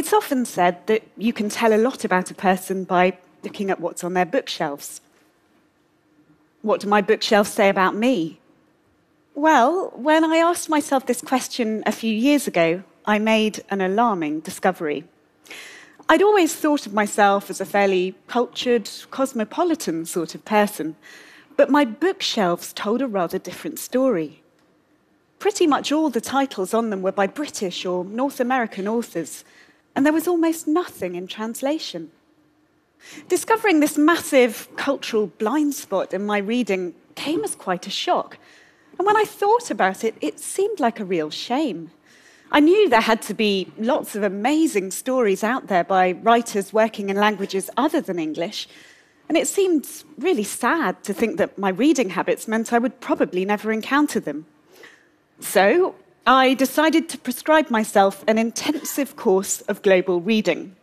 It's often said that you can tell a lot about a person by looking at what's on their bookshelves. What do my bookshelves say about me? Well, when I asked myself this question a few years ago, I made an alarming discovery. I'd always thought of myself as a fairly cultured, cosmopolitan sort of person, but my bookshelves told a rather different story. Pretty much all the titles on them were by British or North American authors, and there was almost nothing in translation. Discovering this massive cultural blind spot in my reading came as quite a shock. And when I thought about it, it seemed like a real shame. I knew there had to be lots of amazing stories out there by writers working in languages other than English. And it seemed really sad to think that my reading habits meant I would probably never encounter them. So I decided to prescribe myself an intensive course of global reading.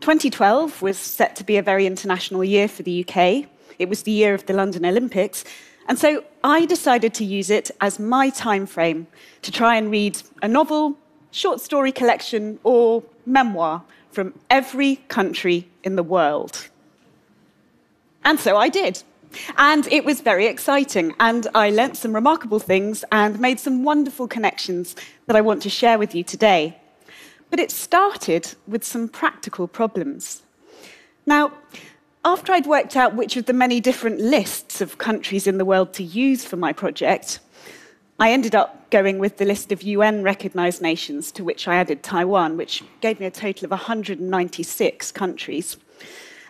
2012 was set to be a very international year for the UK. It was the year of the London Olympics. And so I decided to use it as my time frame to try and read a novel, short story collection, or memoir from every country in the world. And so I did. And it was very exciting. And I learnt some remarkable things and made some wonderful connections that I want to share with you today. But it started with some practical problems. Now, after I'd worked out which of the many different lists of countries in the world to use for my project, I ended up going with the list of UN recognized nations, to which I added Taiwan, which gave me a total of 196 countries.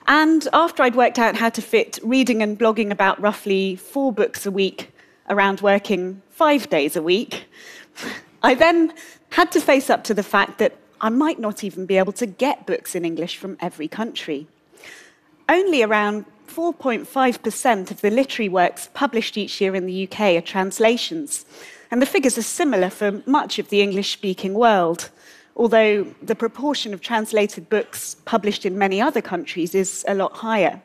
And after I'd worked out how to fit reading and blogging about roughly four books a week around working five days a week, I then had to face up to the fact that I might not even be able to get books in English from every country. Only around 4.5% of the literary works published each year in the UK are translations, and the figures are similar for much of the English speaking world, although the proportion of translated books published in many other countries is a lot higher.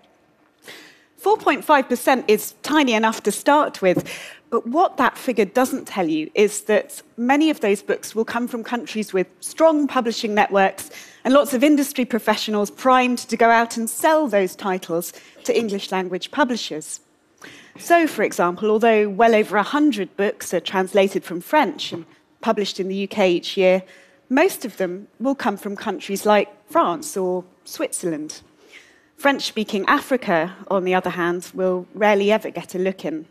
4.5% is tiny enough to start with, but what that figure doesn't tell you is that many of those books will come from countries with strong publishing networks and lots of industry professionals primed to go out and sell those titles to English language publishers. So, for example, although well over 100 books are translated from French and published in the UK each year, most of them will come from countries like France or Switzerland. French speaking Africa, on the other hand, will rarely ever get a look in.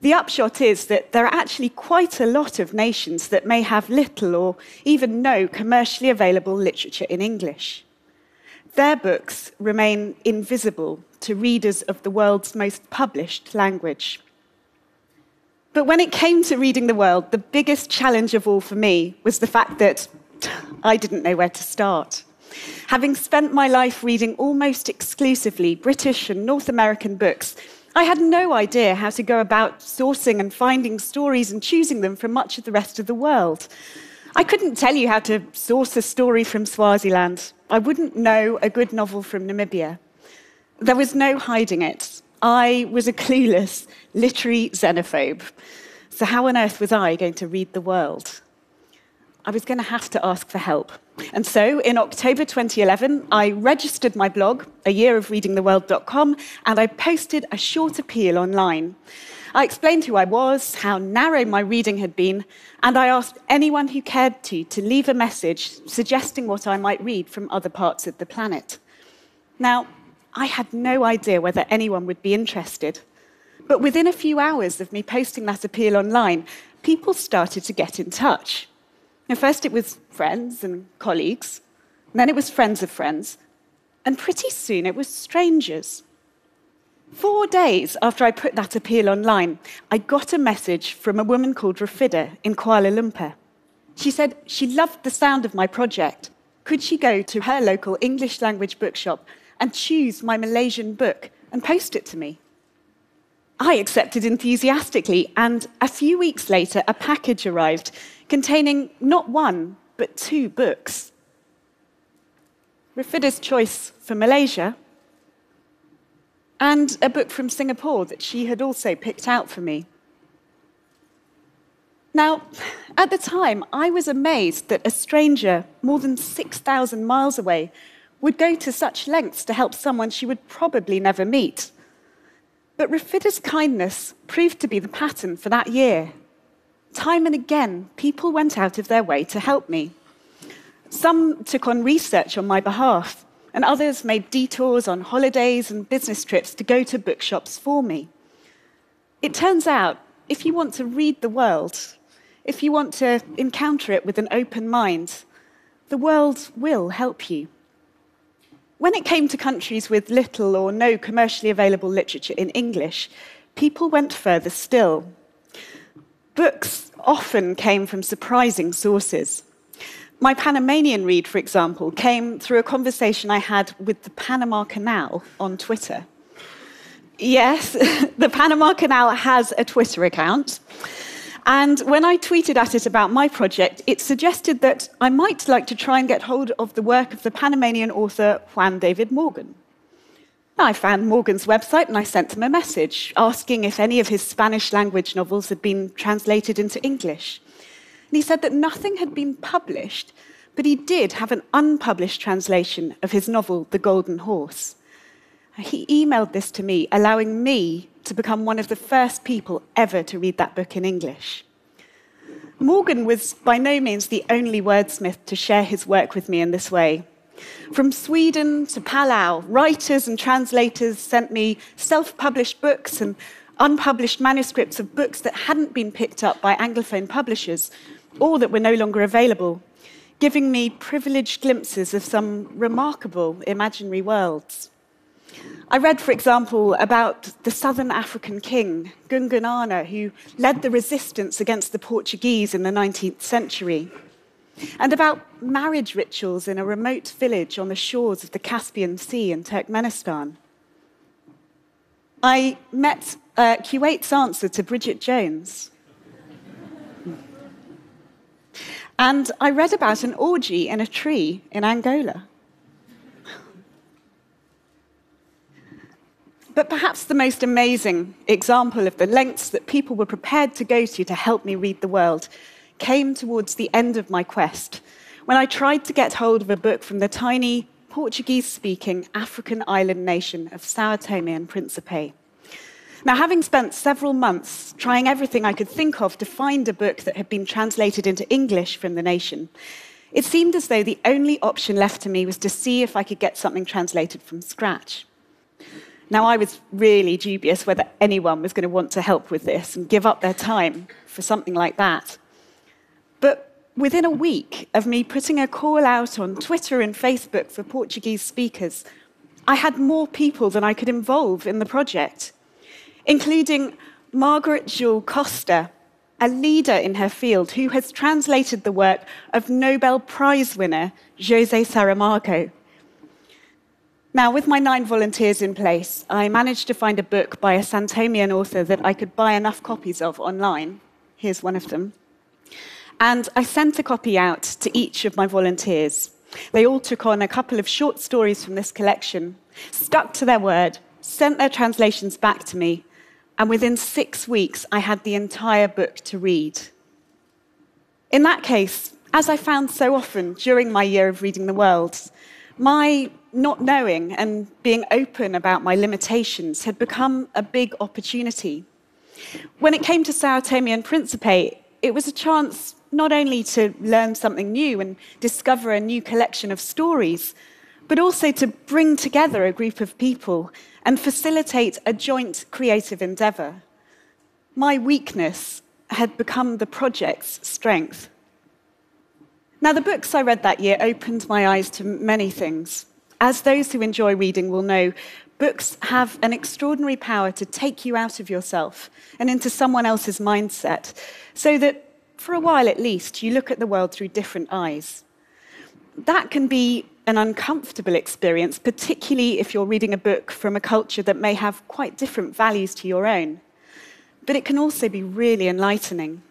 The upshot is that there are actually quite a lot of nations that may have little or even no commercially available literature in English. Their books remain invisible to readers of the world's most published language. But when it came to reading the world, the biggest challenge of all for me was the fact that I didn't know where to start. Having spent my life reading almost exclusively British and North American books, I had no idea how to go about sourcing and finding stories and choosing them from much of the rest of the world. I couldn't tell you how to source a story from Swaziland. I wouldn't know a good novel from Namibia. There was no hiding it. I was a clueless, literary xenophobe. So, how on earth was I going to read the world? I was going to have to ask for help. And so in October 2011, I registered my blog, a year of readingtheworld.com, and I posted a short appeal online. I explained who I was, how narrow my reading had been, and I asked anyone who cared to to leave a message suggesting what I might read from other parts of the planet. Now, I had no idea whether anyone would be interested. But within a few hours of me posting that appeal online, people started to get in touch. And first it was friends and colleagues, and then it was friends of friends, and pretty soon it was strangers. Four days after I put that appeal online, I got a message from a woman called Rafida in Kuala Lumpur. She said she loved the sound of my project. Could she go to her local English language bookshop and choose my Malaysian book and post it to me? I accepted enthusiastically, and a few weeks later, a package arrived containing not one, but two books. Rafida's choice for Malaysia, and a book from Singapore that she had also picked out for me. Now, at the time, I was amazed that a stranger more than 6,000 miles away would go to such lengths to help someone she would probably never meet. But Rafida's kindness proved to be the pattern for that year. Time and again, people went out of their way to help me. Some took on research on my behalf, and others made detours on holidays and business trips to go to bookshops for me. It turns out, if you want to read the world, if you want to encounter it with an open mind, the world will help you. When it came to countries with little or no commercially available literature in English, people went further still. Books often came from surprising sources. My Panamanian read, for example, came through a conversation I had with the Panama Canal on Twitter. Yes, the Panama Canal has a Twitter account. And when I tweeted at it about my project, it suggested that I might like to try and get hold of the work of the Panamanian author Juan David Morgan. I found Morgan's website and I sent him a message asking if any of his Spanish language novels had been translated into English. And he said that nothing had been published, but he did have an unpublished translation of his novel, The Golden Horse. He emailed this to me, allowing me to become one of the first people ever to read that book in English. Morgan was by no means the only wordsmith to share his work with me in this way. From Sweden to Palau, writers and translators sent me self published books and unpublished manuscripts of books that hadn't been picked up by Anglophone publishers or that were no longer available, giving me privileged glimpses of some remarkable imaginary worlds. I read, for example, about the southern African king, Gungunana, who led the resistance against the Portuguese in the 19th century, and about marriage rituals in a remote village on the shores of the Caspian Sea in Turkmenistan. I met uh, Kuwait's answer to Bridget Jones. And I read about an orgy in a tree in Angola. But perhaps the most amazing example of the lengths that people were prepared to go to to help me read the world came towards the end of my quest, when I tried to get hold of a book from the tiny Portuguese speaking African island nation of Sao Tome and Principe. Now, having spent several months trying everything I could think of to find a book that had been translated into English from the nation, it seemed as though the only option left to me was to see if I could get something translated from scratch. Now, I was really dubious whether anyone was going to want to help with this and give up their time for something like that. But within a week of me putting a call out on Twitter and Facebook for Portuguese speakers, I had more people than I could involve in the project, including Margaret Jull Costa, a leader in her field who has translated the work of Nobel Prize winner Jose Saramago. Now, with my nine volunteers in place, I managed to find a book by a Santomean author that I could buy enough copies of online. Here's one of them. And I sent a copy out to each of my volunteers. They all took on a couple of short stories from this collection, stuck to their word, sent their translations back to me, and within six weeks, I had the entire book to read. In that case, as I found so often during my year of reading the world, my not knowing and being open about my limitations had become a big opportunity. When it came to Sao Tome and Principe, it was a chance not only to learn something new and discover a new collection of stories, but also to bring together a group of people and facilitate a joint creative endeavor. My weakness had become the project's strength. Now, the books I read that year opened my eyes to many things. As those who enjoy reading will know, books have an extraordinary power to take you out of yourself and into someone else's mindset, so that for a while at least, you look at the world through different eyes. That can be an uncomfortable experience, particularly if you're reading a book from a culture that may have quite different values to your own. But it can also be really enlightening.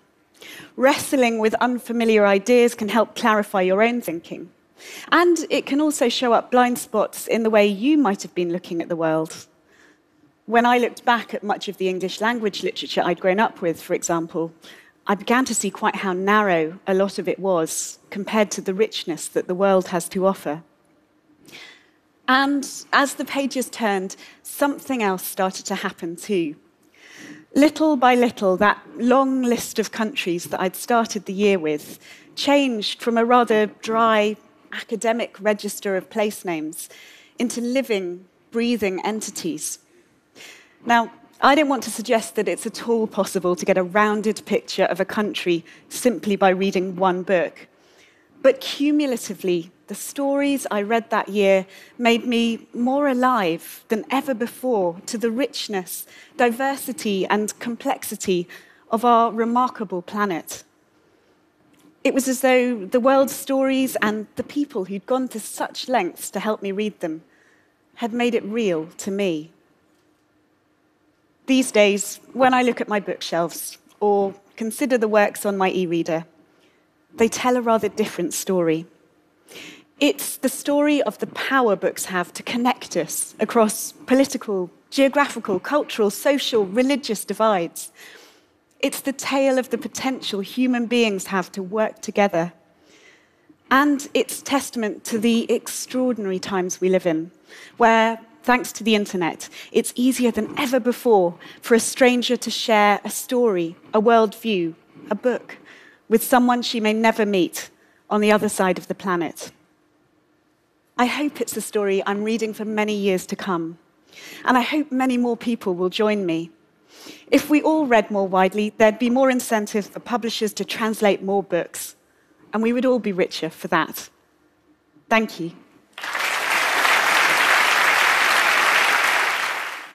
Wrestling with unfamiliar ideas can help clarify your own thinking. And it can also show up blind spots in the way you might have been looking at the world. When I looked back at much of the English language literature I'd grown up with, for example, I began to see quite how narrow a lot of it was compared to the richness that the world has to offer. And as the pages turned, something else started to happen too. Little by little, that long list of countries that I'd started the year with changed from a rather dry academic register of place names into living, breathing entities. Now, I don't want to suggest that it's at all possible to get a rounded picture of a country simply by reading one book. But cumulatively, the stories I read that year made me more alive than ever before to the richness, diversity, and complexity of our remarkable planet. It was as though the world's stories and the people who'd gone to such lengths to help me read them had made it real to me. These days, when I look at my bookshelves or consider the works on my e reader, they tell a rather different story. It's the story of the power books have to connect us across political, geographical, cultural, social, religious divides. It's the tale of the potential human beings have to work together. And it's testament to the extraordinary times we live in, where thanks to the internet, it's easier than ever before for a stranger to share a story, a worldview, a book with someone she may never meet on the other side of the planet. I hope it's a story I'm reading for many years to come, and I hope many more people will join me. If we all read more widely, there'd be more incentive for publishers to translate more books, and we would all be richer for that. Thank you.